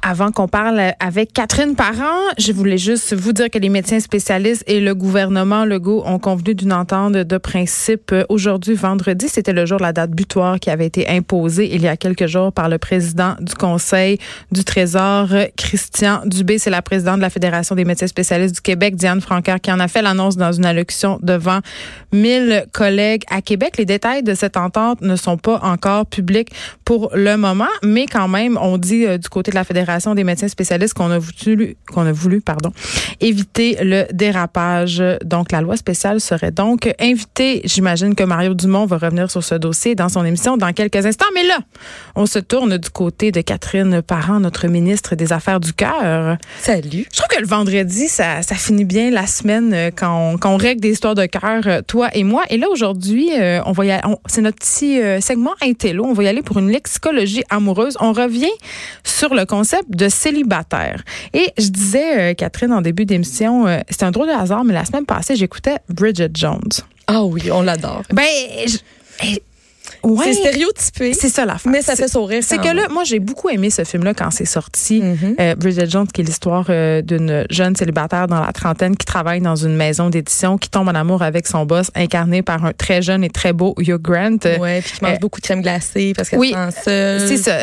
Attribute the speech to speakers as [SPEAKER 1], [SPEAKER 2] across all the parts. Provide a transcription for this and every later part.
[SPEAKER 1] Avant qu'on parle avec Catherine Parent, je voulais juste vous dire que les médecins spécialistes et le gouvernement Legault ont convenu d'une entente de principe aujourd'hui, vendredi. C'était le jour de la date butoir qui avait été imposée il y a quelques jours par le président du Conseil du Trésor, Christian Dubé. C'est la présidente de la Fédération des médecins spécialistes du Québec, Diane Francaire, qui en a fait l'annonce dans une allocution devant 1000 collègues à Québec. Les détails de cette entente ne sont pas encore publics pour le moment, mais quand même, on dit euh, du côté de la Fédération des médecins spécialistes qu'on a voulu, qu'on a voulu, pardon, éviter le dérapage. Donc, la loi spéciale serait donc invitée. J'imagine que Mario Dumont va revenir sur ce dossier dans son émission dans quelques instants. Mais là, on se tourne du côté de Catherine Parent, notre ministre des Affaires du Cœur.
[SPEAKER 2] Salut.
[SPEAKER 1] Je trouve que le vendredi, ça, ça finit bien la semaine euh, quand on, quand on règle des histoires de cœur, euh, toi et moi. Et là, aujourd'hui, euh, on va y c'est notre petit segment intello. On va y aller pour une lexicologie amoureuse. On revient sur le concept de célibataire. Et je disais, euh, Catherine, en début d'émission, euh, c'était un drôle de hasard, mais la semaine passée, j'écoutais Bridget Jones.
[SPEAKER 2] Ah oui, on l'adore.
[SPEAKER 1] Ben,
[SPEAKER 2] c'est stéréotypé.
[SPEAKER 1] C'est ça la
[SPEAKER 2] Mais ça fait sourire.
[SPEAKER 1] C'est que là, moi, j'ai beaucoup aimé ce film-là quand c'est sorti.
[SPEAKER 2] Mm-hmm.
[SPEAKER 1] Euh, Bridget Jones, qui est l'histoire euh, d'une jeune célibataire dans la trentaine qui travaille dans une maison d'édition, qui tombe en amour avec son boss, incarné par un très jeune et très beau Hugh Grant.
[SPEAKER 2] Ouais, puis qui mange
[SPEAKER 1] Euh,
[SPEAKER 2] beaucoup de crème glacée parce qu'elle
[SPEAKER 1] oui,
[SPEAKER 2] se seule.
[SPEAKER 1] C'est ça.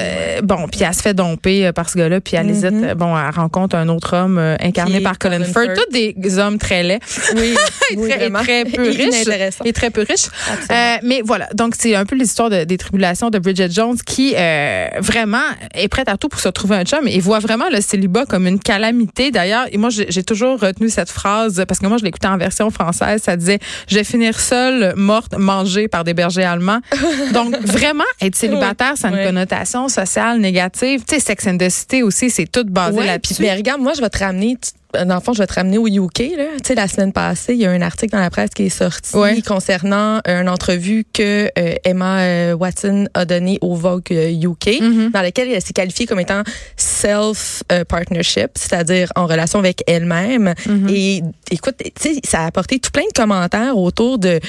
[SPEAKER 1] Bon, puis elle se fait domper par ce gars-là, puis elle hésite.
[SPEAKER 2] Mhm.
[SPEAKER 1] euh, Bon, elle rencontre un autre homme incarné par Colin
[SPEAKER 2] Colin
[SPEAKER 1] Firth. Tous des hommes très laids.
[SPEAKER 2] Oui,
[SPEAKER 1] et
[SPEAKER 2] oui,
[SPEAKER 1] très, et
[SPEAKER 2] vraiment.
[SPEAKER 1] très peu riches. Et très peu riches. Mais voilà, donc c'est un peu l'histoire de- des tribulations de Bridget Jones qui euh, vraiment est prête à tout pour se trouver un chum et voit vraiment le célibat comme une calamité. D'ailleurs, et moi j'ai toujours retenu cette phrase parce que moi je l'écoutais en version française, ça disait je vais finir seule, morte, mangée par des bergers allemands. Donc vraiment être célibataire, ça a une
[SPEAKER 2] Ouais.
[SPEAKER 1] connotation sociale négative. Tu sais Sex and the City aussi, c'est tout basé
[SPEAKER 2] Ouais,
[SPEAKER 1] là-dessus.
[SPEAKER 2] mais regarde, moi je vais te ramener dans le fond, je vais te ramener au UK. Là. Tu sais, la semaine passée, il y a un article dans la presse qui est sorti
[SPEAKER 1] Ouais.
[SPEAKER 2] concernant euh, une entrevue que euh, Emma euh, Watson a donnée au Vogue UK,
[SPEAKER 1] Mhm.
[SPEAKER 2] dans laquelle elle s'est qualifiée comme étant self-partnership, c'est-à-dire en relation avec elle-même.
[SPEAKER 1] Mhm.
[SPEAKER 2] Et écoute, tu sais, ça a apporté tout plein de commentaires autour de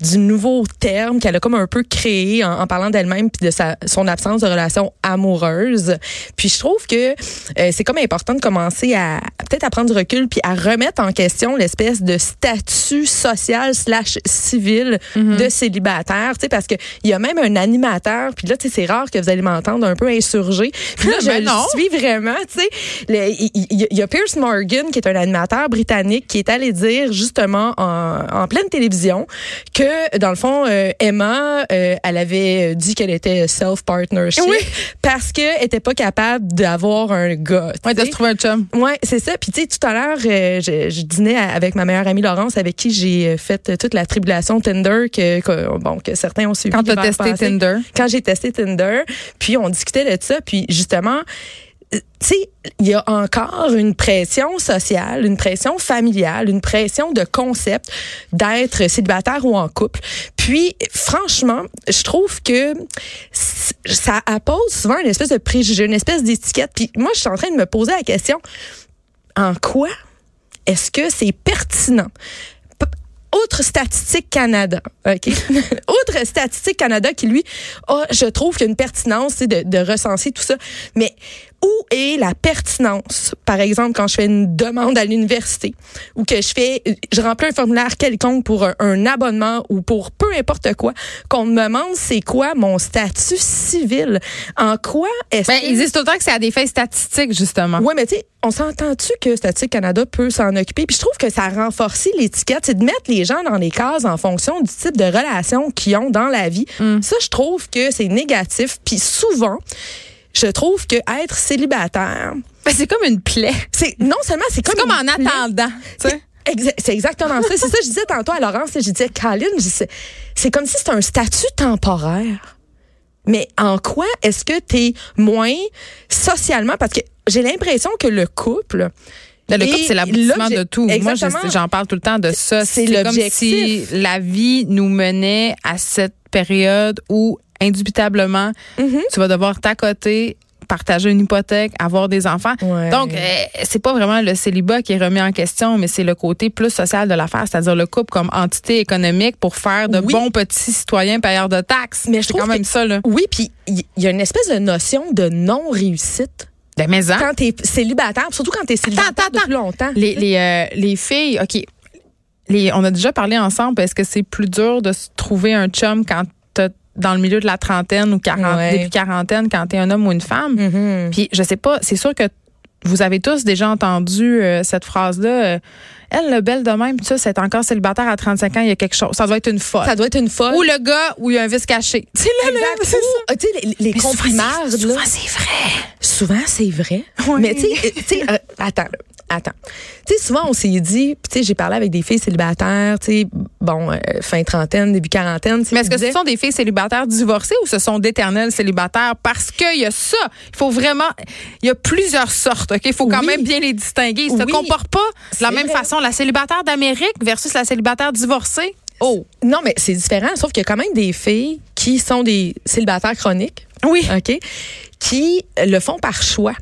[SPEAKER 2] du nouveau terme qu'elle a comme un peu créé en, en parlant d'elle-même puis de sa, son absence de relation amoureuse. Puis je trouve que euh, c'est comme important de commencer à, à peut-être à prendre du recul puis à remettre en question l'espèce de statut social slash civil
[SPEAKER 1] Mhm.
[SPEAKER 2] de célibataire, tu sais parce que il y a même un animateur puis là tu sais c'est rare que vous allez m'entendre un peu insurgé. Puis là je
[SPEAKER 1] Ben
[SPEAKER 2] le suis vraiment, tu sais, il il y, a Pierce Morgan qui est un animateur britannique qui est allé dire justement en, en pleine télévision que dans le fond euh, Emma euh, elle avait dit qu'elle était self partnership
[SPEAKER 1] Oui.
[SPEAKER 2] parce que elle était pas capable d'avoir un gars.
[SPEAKER 1] Ouais, de se trouver un chum.
[SPEAKER 2] Ouais, c'est ça. Puis tu sais, tout à l'heure, euh, je, je dînais avec ma meilleure amie Laurence, avec qui j'ai fait toute la tribulation Tinder que, que- bon que certains ont suivi.
[SPEAKER 1] Quand tu as testé
[SPEAKER 2] passé.
[SPEAKER 1] Tinder.
[SPEAKER 2] Quand j'ai testé Tinder, puis on discutait de ça, puis justement. Euh, Tu il y a encore une pression sociale, une pression familiale, une pression de concept d'être célibataire ou en couple. Puis, franchement, je trouve que ça appose souvent une espèce de préjugé, une espèce d'étiquette. Puis moi, je suis en train de me poser la question, en quoi est-ce que c'est pertinent? Autre statistique Canada, OK? Autre statistique Canada qui, lui, a, je trouve qu'il y a une pertinence de, de recenser tout ça. Mais où est la pertinence, par exemple, quand je fais une demande à l'université ou que je fais, je remplis un formulaire quelconque pour un, un abonnement ou pour peu importe quoi, qu'on me demande c'est quoi mon statut civil? En quoi est-ce
[SPEAKER 1] Ben,
[SPEAKER 2] que...
[SPEAKER 1] ils disent tout le temps que c'est à des fins statistiques, justement.
[SPEAKER 2] Ouais, mais tu sais, on s'entend-tu que Statistique Canada peut s'en occuper? Puis je trouve que ça renforce l'étiquette, c'est de mettre les gens dans les cases en fonction du type de relation qu'ils ont dans la vie.
[SPEAKER 1] Mm.
[SPEAKER 2] Ça, je trouve que c'est négatif. Puis souvent, je trouve que être célibataire,
[SPEAKER 1] Ben, c'est comme une plaie.
[SPEAKER 2] c'est non seulement c'est
[SPEAKER 1] C'est
[SPEAKER 2] comme,
[SPEAKER 1] comme en
[SPEAKER 2] plaie,
[SPEAKER 1] attendant. tu sais.
[SPEAKER 2] Exa- C'est exactement ça. C'est ça que je disais tantôt à Laurence. Je disais, disais, c'est comme si c'était un statut temporaire. Mais en quoi est-ce que tu es moins socialement? Parce que j'ai l'impression que le couple.
[SPEAKER 1] Le couple,
[SPEAKER 2] est
[SPEAKER 1] c'est l'aboutissement de tout. Moi,
[SPEAKER 2] Exactement.
[SPEAKER 1] j'en parle tout le temps de ça.
[SPEAKER 2] C'est
[SPEAKER 1] comme si la vie nous menait à cette période où, indubitablement,
[SPEAKER 2] Mhm.
[SPEAKER 1] tu vas devoir t'accoter, partager une hypothèque, avoir des enfants.
[SPEAKER 2] Ouais.
[SPEAKER 1] Donc, euh, c'est pas vraiment le célibat qui est remis en question, mais c'est le côté plus social de l'affaire, c'est-à-dire le couple comme entité économique pour faire de
[SPEAKER 2] Oui.
[SPEAKER 1] bons petits citoyens payeurs de taxes.
[SPEAKER 2] Mais je trouve
[SPEAKER 1] quand même
[SPEAKER 2] que-
[SPEAKER 1] ça, là.
[SPEAKER 2] Oui, puis il y, a une espèce de notion de non-réussite
[SPEAKER 1] Des maisons.
[SPEAKER 2] quand tu es célibataire, surtout quand tu es célibataire
[SPEAKER 1] Attends, attends,
[SPEAKER 2] depuis longtemps.
[SPEAKER 1] Les, les, euh, les filles, OK. Les, on a déjà parlé ensemble. Est-ce que c'est plus dur de se trouver un chum quand dans le milieu de la trentaine ou 40,
[SPEAKER 2] Ouais.
[SPEAKER 1] début quarantaine, quand t'es un homme ou une femme?
[SPEAKER 2] Mhm.
[SPEAKER 1] Puis je sais pas, c'est sûr que vous avez tous déjà entendu euh, cette phrase-là. euh, elle, le belle de même, tu sais, c'est encore célibataire à 35 ans, il y a quelque chose. Ça doit être une folle.
[SPEAKER 2] Ça doit être une folle.
[SPEAKER 1] Ou le gars où il y a un vice caché. Tu sais, là, là, c'est ça.
[SPEAKER 2] ah, tu sais, les, les
[SPEAKER 1] souvent, c'est- vrai.
[SPEAKER 2] Souvent, c'est vrai.
[SPEAKER 1] Oui.
[SPEAKER 2] Mais tu sais, euh, attends, là, attends. Tu sais, souvent, on s'est dit, tu sais, j'ai parlé avec des filles célibataires, tu sais, bon, euh, fin trentaine, début quarantaine.
[SPEAKER 1] Mais est-ce que ce sont des filles célibataires divorcées ou ce sont d'éternels célibataires? Parce qu'il y a ça. Il faut vraiment. Il y a plusieurs sortes. OK? Il faut quand
[SPEAKER 2] Oui.
[SPEAKER 1] même bien les distinguer. Ils se
[SPEAKER 2] Oui.
[SPEAKER 1] comportent pas de la même
[SPEAKER 2] vrai.
[SPEAKER 1] façon. La célibataire d'Amérique versus la célibataire divorcée? Oh.
[SPEAKER 2] Non, mais c'est différent, sauf qu'il y a quand même des filles qui sont des célibataires chroniques,
[SPEAKER 1] Oui.
[SPEAKER 2] OK, qui le font par choix.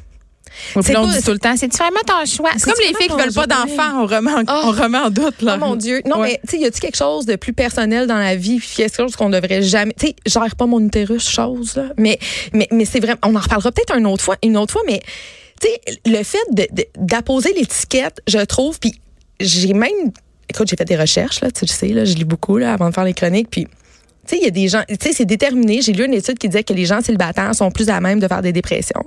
[SPEAKER 2] C'est
[SPEAKER 1] on dit tout le temps, c'est vraiment ton choix. C'est comme les filles qui veulent pas d'enfants. On remet en,
[SPEAKER 2] Oh.
[SPEAKER 1] on remet en doute. Là.
[SPEAKER 2] Oh mon Dieu. Non,
[SPEAKER 1] Ouais.
[SPEAKER 2] mais, tu sais, y a-tu quelque chose de plus personnel dans la vie? Puis quelque chose qu'on devrait jamais. Tu sais, gère pas mon utérus, chose, là. Mais, mais, mais c'est vraiment. On en reparlera peut-être une autre fois, une autre fois, mais, tu sais, le fait d'apposer l'étiquette, je trouve, puis j'ai même. Écoute, j'ai fait des recherches, là, tu le sais, là, je lis beaucoup, là, avant de faire les chroniques, puis. Tu sais, il y a des gens, tu sais, c'est déterminé. J'ai lu une étude qui disait que les gens célibataires sont plus à même de faire des dépressions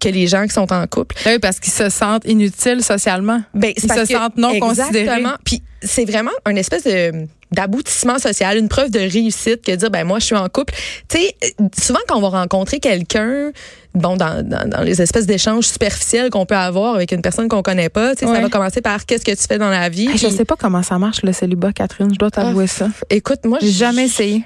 [SPEAKER 2] que les gens qui sont en couple.
[SPEAKER 1] Ben Oui, parce qu'ils se sentent inutiles socialement.
[SPEAKER 2] Ben, c'est
[SPEAKER 1] Ils se sentent non considérés.
[SPEAKER 2] Exactement. Puis c'est vraiment un espèce de d'aboutissement social, une preuve de réussite que de dire ben moi je suis en couple. Tu sais, euh, souvent quand on va rencontrer quelqu'un, bon dans, dans, dans les espèces d'échanges superficiels qu'on peut avoir avec une personne qu'on connaît pas, tu sais,
[SPEAKER 1] Ouais.
[SPEAKER 2] ça va commencer par qu'est-ce que tu fais dans la vie.
[SPEAKER 1] Hey, je sais pas comment ça marche le célibat, Catherine. Je dois t'avouer ça.
[SPEAKER 2] Écoute, moi
[SPEAKER 1] J'ai jamais essayé.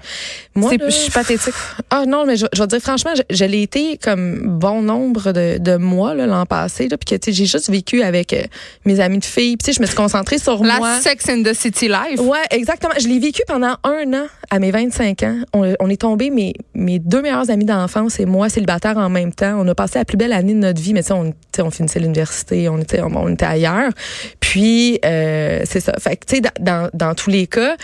[SPEAKER 2] Moi,
[SPEAKER 1] je suis pathétique.
[SPEAKER 2] Ah non, mais je, je vais te dire franchement, je, je l'ai été comme bon nombre de, de mois là, l'an passé, là, puis que tu sais, j'ai juste vécu avec euh, mes amis de filles, puis tu sais, je me suis concentrée sur
[SPEAKER 1] La
[SPEAKER 2] moi.
[SPEAKER 1] Sex in the City Life.
[SPEAKER 2] Ouais, exactement. Je l'ai vécu pendant un an à mes 25 ans. On, on est tombés, mes, mes deux meilleurs amis d'enfance et moi, célibataire en même temps. On a passé la plus belle année de notre vie, mais tu on, on finissait l'université, on était, on, était ailleurs. Puis, euh, c'est ça. Fait que, tu sais, dans tous les cas,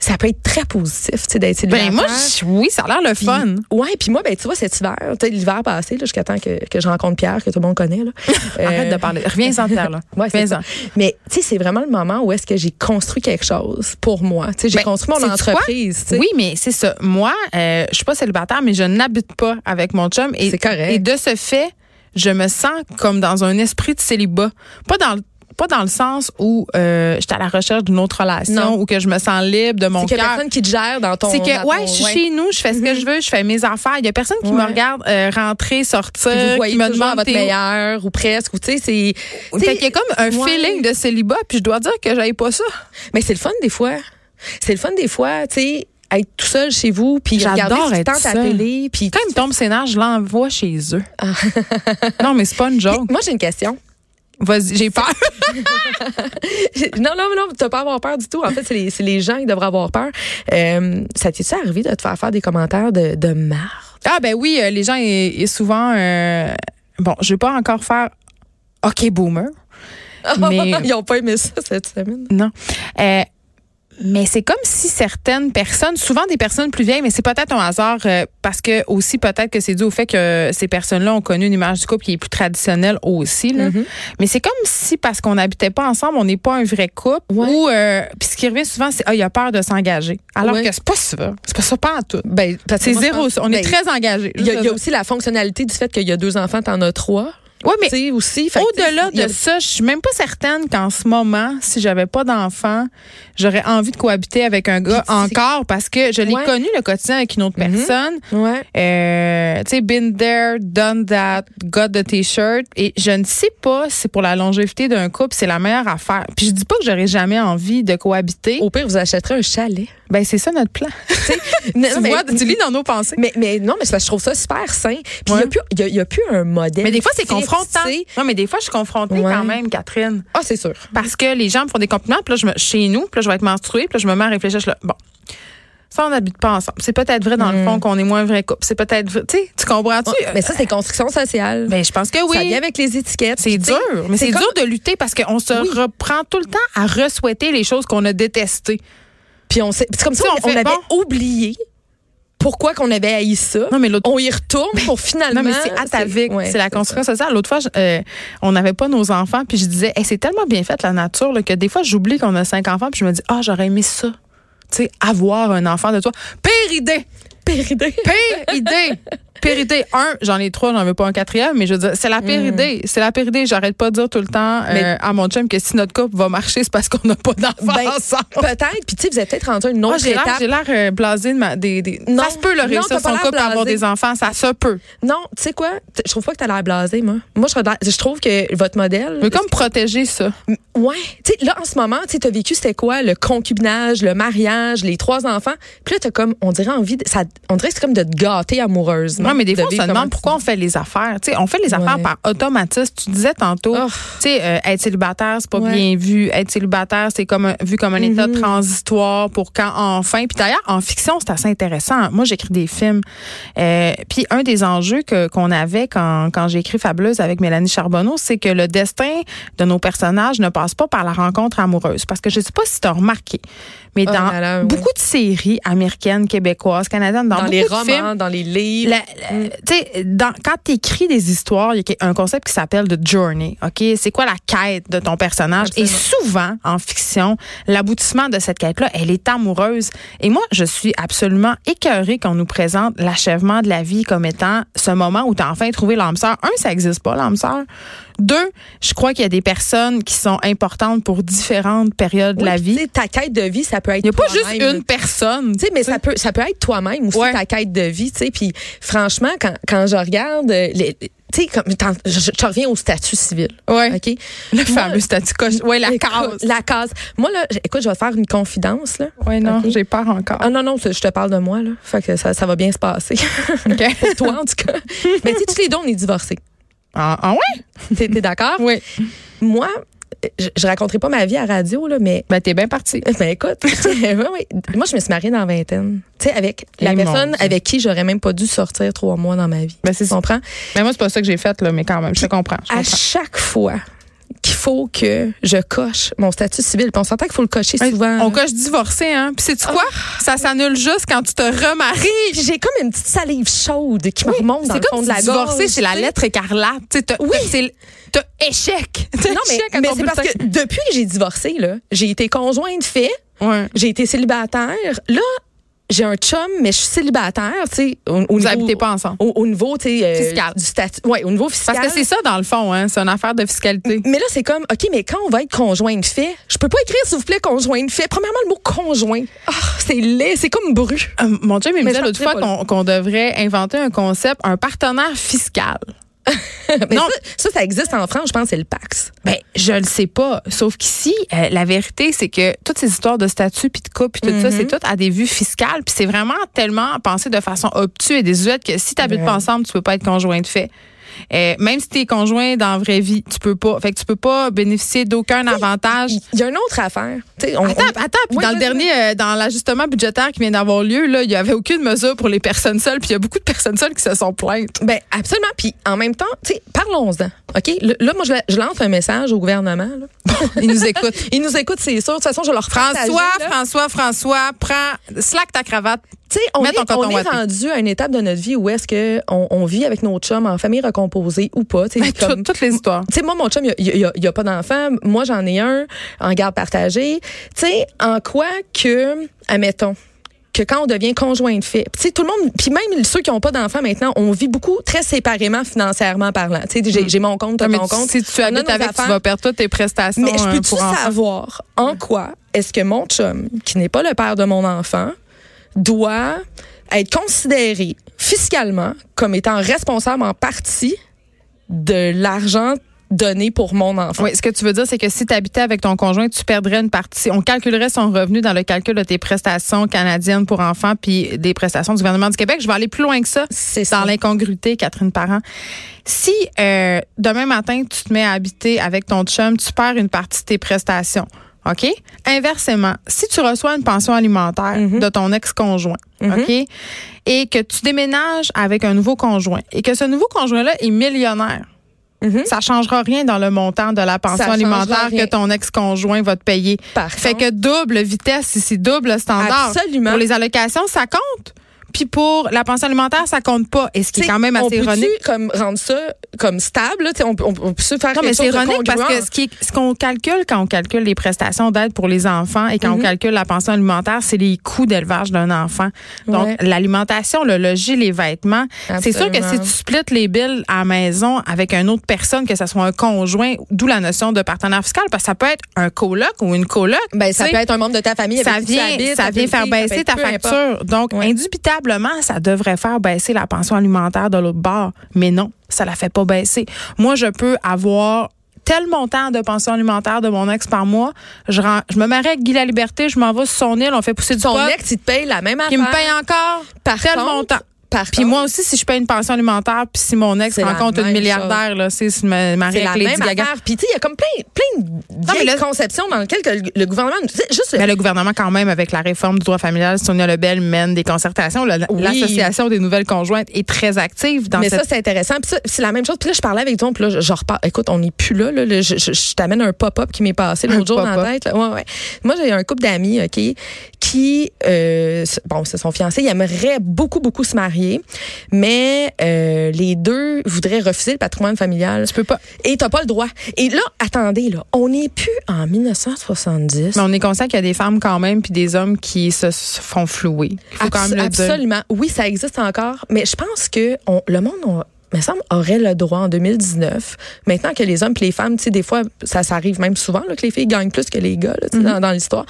[SPEAKER 2] ça peut être très positif, tu sais, d'être célibataire.
[SPEAKER 1] Ben moi, je- oui, ça a l'air le fun.
[SPEAKER 2] Ouais, puis moi, ben tu vois, cet hiver, tu sais, l'hiver passé, là, jusqu'à temps que, que je rencontre Pierre, que tout le monde connaît, là.
[SPEAKER 1] Arrête
[SPEAKER 2] Euh,
[SPEAKER 1] de parler. Reviens sans terre, là.
[SPEAKER 2] Ouais, c'est ça. Mais tu sais, c'est vraiment le moment où est-ce que j'ai construit quelque chose pour moi. Tu sais, j'ai
[SPEAKER 1] Ben,
[SPEAKER 2] construit mon entreprise. tu sais.
[SPEAKER 1] Oui, mais c'est ça. Moi, euh, je suis pas célibataire, mais je n'habite pas avec mon chum. Et,
[SPEAKER 2] C'est correct.
[SPEAKER 1] Et de ce fait, je me sens comme dans un esprit de célibat. Pas dans le pas dans le sens où euh, j'étais à la recherche d'une autre relation ou que je me sens libre de mon
[SPEAKER 2] C'est qu'il y a
[SPEAKER 1] cœur.
[SPEAKER 2] personne qui te gère dans ton.
[SPEAKER 1] C'est que, ouais,
[SPEAKER 2] ton-
[SPEAKER 1] je suis
[SPEAKER 2] ouais.
[SPEAKER 1] chez nous, je fais ce que je veux, je fais mes affaires. Il y a personne qui me regarde euh, rentrer, sortir,
[SPEAKER 2] Puis vous voyez
[SPEAKER 1] qui me demande
[SPEAKER 2] votre meilleur ou presque. Ou tu sais, c'est.
[SPEAKER 1] qu'il y a comme un
[SPEAKER 2] ouais.
[SPEAKER 1] feeling de célibat, puis je dois dire que j'aille pas ça.
[SPEAKER 2] Mais c'est le fun des fois. C'est le fun des fois, tu sais, être tout seul chez vous, puis
[SPEAKER 1] J'adore être
[SPEAKER 2] à
[SPEAKER 1] seule.
[SPEAKER 2] télé, puis.
[SPEAKER 1] Quand il me tombe ses nerfs, je l'envoie chez eux. non, mais c'est pas une joke.
[SPEAKER 2] Moi, j'ai une question.
[SPEAKER 1] Vas-y, j'ai peur.
[SPEAKER 2] non, non, non, tu pas avoir peur du tout. En fait, c'est les, c'est les gens qui devraient avoir peur. Euh, ça t'est-tu arrivé de te faire faire des commentaires de, de marde?
[SPEAKER 1] Ah ben oui, euh, les gens et, souvent euh, bon, je vais pas encore faire OK boomer. Mais
[SPEAKER 2] Ils ont pas aimé ça cette semaine.
[SPEAKER 1] non. Mais c'est comme si certaines personnes, souvent des personnes plus vieilles, mais c'est peut-être un hasard euh, parce que aussi peut-être que c'est dû au fait que ces personnes-là ont connu une image du couple qui est plus traditionnelle aussi. Là.
[SPEAKER 2] Mhm.
[SPEAKER 1] Mais c'est comme si parce qu'on n'habitait pas ensemble, on n'est pas un vrai couple. Ou euh, puis ce qui revient souvent, c'est ah il a peur de s'engager. Alors
[SPEAKER 2] Ouais.
[SPEAKER 1] que c'est pas ça, c'est pas ça pas en tout.
[SPEAKER 2] Ben,
[SPEAKER 1] C'est zéro.
[SPEAKER 2] pense-.
[SPEAKER 1] On est
[SPEAKER 2] ben,
[SPEAKER 1] très engagés.
[SPEAKER 2] Il y, y a aussi la fonctionnalité du fait qu'il y a deux enfants, t'en as trois.
[SPEAKER 1] Oui, mais
[SPEAKER 2] aussi.
[SPEAKER 1] Au-delà
[SPEAKER 2] a-
[SPEAKER 1] de ça, je suis même pas certaine qu'en ce moment, si j'avais pas d'enfant, j'aurais envie de cohabiter avec un gars encore parce que je l'ai
[SPEAKER 2] Ouais.
[SPEAKER 1] connu le quotidien avec une autre
[SPEAKER 2] Mhm.
[SPEAKER 1] personne.
[SPEAKER 2] Ouais.
[SPEAKER 1] Euh, tu sais, been there, done that, got the t-shirt. Et je ne sais pas si pour la longévité d'un couple, c'est la meilleure affaire. Puis je dis pas que j'aurais jamais envie de cohabiter.
[SPEAKER 2] Au pire, vous achèterez un chalet.
[SPEAKER 1] Ben, c'est ça notre plan.
[SPEAKER 2] Non,
[SPEAKER 1] tu
[SPEAKER 2] mais-
[SPEAKER 1] vois, tu lis dans nos pensées.
[SPEAKER 2] Mais, mais non, mais je trouve ça super sain. Puis il
[SPEAKER 1] Ouais.
[SPEAKER 2] n'y a, a- y a plus un modèle.
[SPEAKER 1] Mais des fois, c'est confrontant. Non, mais des fois, je suis confrontée
[SPEAKER 2] Ouais.
[SPEAKER 1] quand même, Catherine.
[SPEAKER 2] Ah, c'est sûr.
[SPEAKER 1] Parce que les gens me font des compliments, puis là, je me, chez nous, puis là, je vais être menstruée, puis là, je me mets à réfléchir, je suis là, bon. Ça, on n'habite pas ensemble. C'est peut-être vrai dans le fond qu'on est moins vrai couple. C'est peut-être vrai. Tu sais, tu comprends-tu?
[SPEAKER 2] Mm. mais ça, c'est construction sociale.
[SPEAKER 1] Ben, je pense que oui.
[SPEAKER 2] Ça vient avec les étiquettes.
[SPEAKER 1] C'est dur, mais c'est
[SPEAKER 2] comme-
[SPEAKER 1] dur de lutter parce qu'on se
[SPEAKER 2] Oui.
[SPEAKER 1] reprend tout le temps à re-souhaiter les choses qu'on a détestées.
[SPEAKER 2] Puis on c'est comme
[SPEAKER 1] sais, on
[SPEAKER 2] on,
[SPEAKER 1] fait,
[SPEAKER 2] avait
[SPEAKER 1] bon.
[SPEAKER 2] oublié pourquoi qu'on avait haï ça?
[SPEAKER 1] Non, mais l'autre
[SPEAKER 2] on y retourne pour finalement.
[SPEAKER 1] Non, mais c'est atavique.
[SPEAKER 2] ouais,
[SPEAKER 1] c'est la construction sociale. L'autre fois, je- euh, on n'avait pas nos enfants, puis je disais, Hey, c'est tellement bien fait, la nature, là, que des fois, j'oublie qu'on a cinq enfants, puis je me dis, ah, j'aurais aimé ça. Tu sais, avoir un enfant de toi. Pire idée!
[SPEAKER 2] Péridé.
[SPEAKER 1] Pire idée! Pire idée. Un, j'en ai trois, j'en veux pas un quatrième, mais je veux dire, c'est la pire idée. C'est la pire idée. J'arrête pas de dire tout le temps euh,
[SPEAKER 2] Mais-
[SPEAKER 1] à mon chum que si notre couple va marcher, c'est parce qu'on n'a pas d'enfants
[SPEAKER 2] Ben,
[SPEAKER 1] ensemble.
[SPEAKER 2] Peut-être. Puis tu sais, vous êtes peut-être rendu à une autre
[SPEAKER 1] l'air,
[SPEAKER 2] étape.
[SPEAKER 1] j'ai l'air euh, blasé de ma, des, des-
[SPEAKER 2] Non.
[SPEAKER 1] Ça se peut, le réussir son couple, avoir
[SPEAKER 2] blasé.
[SPEAKER 1] des enfants, ça se peut.
[SPEAKER 2] Non, tu sais quoi? Je trouve pas que t'as l'air blasé, moi. Moi, je, trouve que votre modèle.
[SPEAKER 1] Veux comme protéger ça.
[SPEAKER 2] Ouais. Tu sais, là, en ce moment, tu t'as vécu, c'était quoi? Le concubinage, le mariage, les trois enfants? Puis là, t'as comme, on dirait envie, de, ça, on dirait que c'est comme de te gâter amoureusement.
[SPEAKER 1] Non, mais des
[SPEAKER 2] De
[SPEAKER 1] fois, on se demande pourquoi on fait les affaires. Tu sais, on fait les affaires
[SPEAKER 2] Ouais.
[SPEAKER 1] par automatisme. Tu disais tantôt,
[SPEAKER 2] Oh.
[SPEAKER 1] tu sais, euh, être célibataire, c'est pas
[SPEAKER 2] Ouais.
[SPEAKER 1] bien vu. Être célibataire, c'est comme un- vu comme un état transitoire pour quand enfin. Puis d'ailleurs, en fiction, c'est assez intéressant. Moi, j'écris des films. Euh, puis un des enjeux que qu'on avait quand, quand j'ai écrit Fabuleuse avec Mélanie Charbonneau, c'est que le destin de nos personnages ne passe pas par la rencontre amoureuse. Parce que je sais pas si tu as remarqué, mais
[SPEAKER 2] Oh
[SPEAKER 1] dans
[SPEAKER 2] là là, ouais.
[SPEAKER 1] beaucoup de séries américaines, québécoises, canadiennes, dans,
[SPEAKER 2] les romans,
[SPEAKER 1] films,
[SPEAKER 2] dans les livres.
[SPEAKER 1] la- la- tu sais, quand tu écris des histoires, il y a un concept qui s'appelle the journey. OK? C'est quoi la quête de ton personnage? Et souvent, en fiction, l'aboutissement de cette quête-là, elle est amoureuse. Et moi, je suis absolument écœurée qu'on nous présente l'achèvement de la vie comme étant ce moment où tu as enfin trouvé l'âme sœur. Un, ça n'existe pas, l'âme sœur. Deux, je crois qu'il y a des personnes qui sont importantes pour différentes périodes de la vie.
[SPEAKER 2] ta quête de vie, ça peut être
[SPEAKER 1] Il n'y a pas juste une personne.
[SPEAKER 2] Tu sais, mais ça peut, ça peut être toi-même aussi,
[SPEAKER 1] Ouais.
[SPEAKER 2] ta quête de vie, tu sais. Puis franchement, quand, quand je regarde, euh, les, tu sais, comme, je, reviens au statut civil.
[SPEAKER 1] Ouais.
[SPEAKER 2] OK?
[SPEAKER 1] Le
[SPEAKER 2] Moi,
[SPEAKER 1] fameux statut. Ouais, la
[SPEAKER 2] écoute,
[SPEAKER 1] case.
[SPEAKER 2] La case. Moi, là, écoute, je vais te faire une confidence, là.
[SPEAKER 1] Ouais, non, j'ai peur encore.
[SPEAKER 2] Ah non, non, je te parle de moi, là. Fait que ça, ça va bien se passer.
[SPEAKER 1] OK.
[SPEAKER 2] Pour toi, en tout cas. Mais tu sais, tous les deux, on est divorcés.
[SPEAKER 1] Ah, ah ouais?
[SPEAKER 2] T'es d'accord?
[SPEAKER 1] Oui.
[SPEAKER 2] Moi, je, je raconterai pas ma vie à radio, là, mais
[SPEAKER 1] Ben, t'es bien parti.
[SPEAKER 2] Ben écoute, ouais, ouais. moi je me suis mariée dans la vingtaine. Tu sais, avec la personne
[SPEAKER 1] Dieu.
[SPEAKER 2] avec qui j'aurais même pas dû sortir trois mois dans ma vie.
[SPEAKER 1] Ben, c'est
[SPEAKER 2] tu comprends?
[SPEAKER 1] Mais moi, c'est pas ça que j'ai fait, là, mais quand même, je te comprends. je
[SPEAKER 2] À
[SPEAKER 1] comprends.
[SPEAKER 2] chaque fois qu'il faut que je coche mon statut civil, puis on s'entend qu'il faut le cocher souvent.
[SPEAKER 1] On coche divorcé, hein. Puis c'est-tu quoi? Ça s'annule juste quand tu te remaries.
[SPEAKER 2] J'ai comme une petite salive chaude qui me remonte dans
[SPEAKER 1] C'est
[SPEAKER 2] le fond de la gorge.
[SPEAKER 1] divorcé, c'est la lettre écarlate. T'as-
[SPEAKER 2] Oui.
[SPEAKER 1] c'est T'as échec. T'as
[SPEAKER 2] Non, mais,
[SPEAKER 1] échec
[SPEAKER 2] mais
[SPEAKER 1] ton
[SPEAKER 2] c'est parce que depuis que j'ai divorcé, là, j'ai été conjointe fait,
[SPEAKER 1] Ouais.
[SPEAKER 2] j'ai été célibataire. Là, j'ai un chum, mais je suis célibataire, tu sais. Au, au
[SPEAKER 1] Vous pas ensemble?
[SPEAKER 2] Au, au niveau, tu sais, euh,
[SPEAKER 1] Fiscal.
[SPEAKER 2] du statut. Ouais, au niveau fiscal.
[SPEAKER 1] Parce que c'est ça, dans le fond, hein. C'est une affaire de fiscalité.
[SPEAKER 2] Mais là, c'est comme, OK, mais quand on va être conjoint de fait, je peux pas écrire, s'il vous plaît, conjoint de fait. Premièrement, le mot conjoint. Ah, c'est laid, c'est comme bru.
[SPEAKER 1] Euh, mon me
[SPEAKER 2] Mais je
[SPEAKER 1] l'autre fois qu'on devrait inventer un concept, un partenaire fiscal.
[SPEAKER 2] Mais
[SPEAKER 1] Non.
[SPEAKER 2] ça, ça, ça existe en France, je pense, c'est le Pax.
[SPEAKER 1] Ben, je le sais pas. Sauf qu'ici, euh, la vérité, c'est que toutes ces histoires de statut puis de couple puis tout ça, c'est tout à des vues fiscales. Puis c'est vraiment tellement pensé de façon obtuse et désuète que si tu pas ensemble, tu peux pas être conjoint de fait. Euh, même si tu es conjoint dans la vraie vie, tu peux pas. Fait que tu peux pas bénéficier d'aucun avantage.
[SPEAKER 2] Il y a une autre affaire. On-
[SPEAKER 1] Attends,
[SPEAKER 2] on-
[SPEAKER 1] attends, puis
[SPEAKER 2] Oui,
[SPEAKER 1] dans le dernier, euh, dans l'ajustement budgétaire qui vient d'avoir lieu, là, il y avait aucune mesure pour les personnes seules, puis il y a beaucoup de personnes seules qui se sont plaintes.
[SPEAKER 2] Ben, absolument. Puis en même temps, parlons-en. OK? Le- Là, moi, je, je lance un message au gouvernement. là.
[SPEAKER 1] Ils nous écoutent.
[SPEAKER 2] Ils nous écoutent, c'est sûr. De toute façon, je leur
[SPEAKER 1] François,
[SPEAKER 2] là.
[SPEAKER 1] François, François, prends, slack ta cravate.
[SPEAKER 2] Tu sais, on, est, on est rendu à une étape de notre vie où est-ce que on, on vit avec nos chums en famille recomposée ou pas. tu sais,
[SPEAKER 1] Ben,
[SPEAKER 2] comme-
[SPEAKER 1] tout- toutes les histoires.
[SPEAKER 2] Tu sais, moi, mon chum, il y y y a pas d'enfant. Moi, j'en ai un en garde partagée. Tu sais, en quoi que, admettons, que quand on devient conjoint de fait, tu sais, tout le monde, puis même ceux qui n'ont pas d'enfants maintenant, on vit beaucoup très séparément financièrement parlant. Tu sais, j'ai, mon compte, t'as
[SPEAKER 1] tu-
[SPEAKER 2] compte.
[SPEAKER 1] si tu habites avec, tu
[SPEAKER 2] affaires.
[SPEAKER 1] vas perdre toutes tes prestations
[SPEAKER 2] Mais je
[SPEAKER 1] euh,
[SPEAKER 2] peux-tu savoir en quoi est-ce que mon chum, qui n'est pas le père de mon enfant, doit être considéré fiscalement comme étant responsable en partie de l'argent donné pour mon enfant?
[SPEAKER 1] Oui, ce que tu veux dire, c'est que si tu habitais avec ton conjoint, tu perdrais une partie. On calculerait son revenu dans le calcul de tes prestations canadiennes pour enfants puis des prestations du gouvernement du Québec. Je vais aller plus loin que ça.
[SPEAKER 2] C'est
[SPEAKER 1] dans l'incongruité, Catherine Parent. Si euh, demain matin, tu te mets à habiter avec ton chum, tu perds une partie de tes prestations. OK? Inversement, si tu reçois une pension alimentaire de ton ex-conjoint, OK? Et que tu déménages avec un nouveau conjoint et que ce nouveau conjoint-là est millionnaire, ça changera rien dans le montant de la pension alimentaire
[SPEAKER 2] rien.
[SPEAKER 1] que ton ex-conjoint va te payer.
[SPEAKER 2] Par
[SPEAKER 1] fait
[SPEAKER 2] contre-
[SPEAKER 1] que double vitesse ici, double standard.
[SPEAKER 2] Absolument.
[SPEAKER 1] Pour les allocations, ça compte. Puis pour la pension alimentaire, ça compte pas. Et ce qui est quand même
[SPEAKER 2] on
[SPEAKER 1] assez
[SPEAKER 2] peut-tu
[SPEAKER 1] ironique.
[SPEAKER 2] comme rendre ça comme stable là? On, peut- on, on peut se faire
[SPEAKER 1] Non, mais c'est ironique parce que ce qui est- ce qu'on calcule quand on calcule les prestations d'aide pour les enfants et quand on calcule la pension alimentaire, c'est les coûts d'élevage d'un enfant. Donc,
[SPEAKER 2] Ouais.
[SPEAKER 1] l'alimentation, le logis, les vêtements. C'est sûr que si tu splits les billes à la maison avec une autre personne, que ce soit un conjoint, d'où la notion de partenaire fiscal, parce que ça peut être un coloc ou une coloc.
[SPEAKER 2] Ben, ça peut être un membre de ta famille avec
[SPEAKER 1] ça
[SPEAKER 2] qui tu
[SPEAKER 1] vient,
[SPEAKER 2] habites,
[SPEAKER 1] ça vient faire baisser ta facture. Donc,
[SPEAKER 2] Ouais.
[SPEAKER 1] Indubitablement, ça devrait faire baisser la pension alimentaire de l'autre bord. Mais non, ça la fait pas baisser. Moi, je peux avoir tel montant de pension alimentaire de mon ex par mois. Je, me marie avec Guy La Liberté, je m'en vais sur son île, on fait pousser du
[SPEAKER 2] Son
[SPEAKER 1] pot,
[SPEAKER 2] ex, il te paye la même affaire.
[SPEAKER 1] qui me paye encore
[SPEAKER 2] Par
[SPEAKER 1] tel
[SPEAKER 2] contre,
[SPEAKER 1] montant.
[SPEAKER 2] Par
[SPEAKER 1] Puis
[SPEAKER 2] contre,
[SPEAKER 1] moi aussi, si je paye une pension alimentaire, puis si mon ex rencontre une milliardaire, là, c'est si me marie
[SPEAKER 2] la même affaire. Puis tu sais, il y a comme plein, plein de
[SPEAKER 1] mais
[SPEAKER 2] vieilles
[SPEAKER 1] là-
[SPEAKER 2] conceptions dans lesquelles que le, le gouvernement, juste
[SPEAKER 1] Mais le gouvernement, quand même, avec la réforme du droit familial, Sonia Lebel mène des concertations.
[SPEAKER 2] Oui.
[SPEAKER 1] L'Association des nouvelles conjointes est très active dans
[SPEAKER 2] mais
[SPEAKER 1] cette
[SPEAKER 2] ça, c'est intéressant. Puis ça, c'est la même chose. Puis là, je parlais avec toi, puis là, je, repars. Écoute, on n'est plus là. là, là. je je- je t'amène un pop-up qui m'est passé l'autre jour dans la tête. là. Ouais, ouais. Moi, j'ai un couple d'amis, OK, qui, euh, bon, c'est son fiancé, ils aimeraient beaucoup, beaucoup se marier, mais euh, les deux voudraient refuser le patrimoine familial.
[SPEAKER 1] Tu peux pas.
[SPEAKER 2] Et t'as pas le droit. Et là, attendez, là, on n'est plus en 1970.
[SPEAKER 1] Mais on est conscient qu'il y a des femmes quand même puis des hommes qui se, se font flouer. Il faut quand
[SPEAKER 2] Abs-
[SPEAKER 1] même le dire.
[SPEAKER 2] absolument. Oui, ça existe encore, mais je pense que on- le monde, on- me semble, aurait le droit en 2019. Maintenant que les hommes et les femmes, tu sais, des fois, ça, ça arrive même souvent là, que les filles gagnent plus que les gars là,
[SPEAKER 1] Mm-hmm.
[SPEAKER 2] dans l'histoire.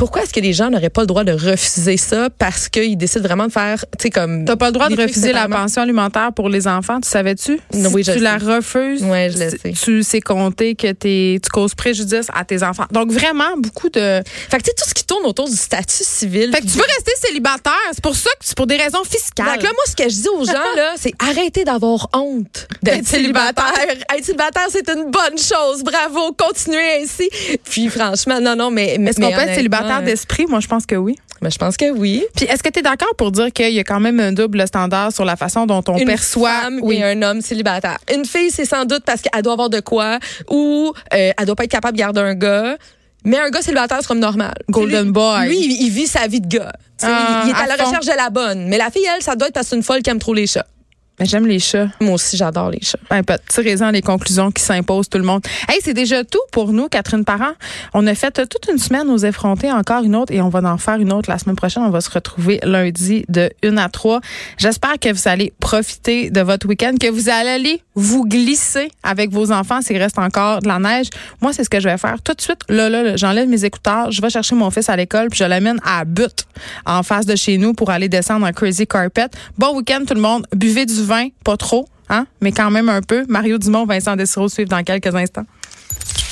[SPEAKER 2] Pourquoi est-ce que les gens n'auraient pas le droit de refuser ça parce qu'ils décident vraiment de faire, tu sais, comme.
[SPEAKER 1] T'as pas le droit de refuser la pension alimentaire pour les enfants, tu savais-tu? Si
[SPEAKER 2] oui, je
[SPEAKER 1] tu
[SPEAKER 2] le
[SPEAKER 1] la
[SPEAKER 2] sais.
[SPEAKER 1] refuses,
[SPEAKER 2] Ouais, je le sais.
[SPEAKER 1] tu sais compter que tu causes préjudice à tes enfants. Donc vraiment, beaucoup de...
[SPEAKER 2] Fait que, tu sais, tout ce qui tourne autour du statut civil.
[SPEAKER 1] Fait que tu veux rester célibataire, c'est pour ça que c'est pour des raisons fiscales.
[SPEAKER 2] Donc là, moi, ce que je dis aux gens, là, c'est arrêtez d'avoir honte d'être
[SPEAKER 1] célibataire.
[SPEAKER 2] Être célibataire, c'est une bonne chose. Bravo, continuez ainsi. Puis franchement, non, non, mais. mais-
[SPEAKER 1] Est-ce qu'on peut être célibataire d'esprit? Moi, je pense que oui.
[SPEAKER 2] Mais je pense que oui.
[SPEAKER 1] Puis est-ce que tu es d'accord pour dire qu'il y a quand même un double standard sur la façon dont on
[SPEAKER 2] Une
[SPEAKER 1] perçoit?
[SPEAKER 2] femme
[SPEAKER 1] oui.
[SPEAKER 2] et un homme célibataire. Une fille, c'est sans doute parce qu'elle doit avoir de quoi ou euh, elle doit pas être capable de garder un gars. Mais un gars célibataire, c'est comme normal.
[SPEAKER 1] Golden
[SPEAKER 2] Lui-
[SPEAKER 1] boy.
[SPEAKER 2] Lui, il, il vit sa vie de gars.
[SPEAKER 1] Ah,
[SPEAKER 2] il, il est à,
[SPEAKER 1] à
[SPEAKER 2] la
[SPEAKER 1] fond.
[SPEAKER 2] recherche de la bonne. Mais la fille, elle, ça doit être parce que c'est une folle qui aime trop les chats.
[SPEAKER 1] Mais j'aime les chats.
[SPEAKER 2] Moi aussi, j'adore les chats.
[SPEAKER 1] Ben, pas- tirez-en les conclusions qui s'imposent tout le monde. Hey, c'est déjà tout pour nous, Catherine Parent. On a fait toute une semaine aux effrontés, encore une autre, et on va en faire une autre la semaine prochaine. On va se retrouver lundi de 1 à 3. J'espère que vous allez profiter de votre week-end, que vous allez aller vous glisser avec vos enfants s'il reste encore de la neige. Moi, c'est ce que je vais faire tout de suite. Là, là, là, j'enlève mes écouteurs, je vais chercher mon fils à l'école, puis je l'amène à but en face de chez nous pour aller descendre en crazy carpet. Bon week-end tout le monde. Buvez du vin, pas trop, hein, mais quand même un peu. Mario Dumont, Vincent Dessureau suivent dans quelques instants.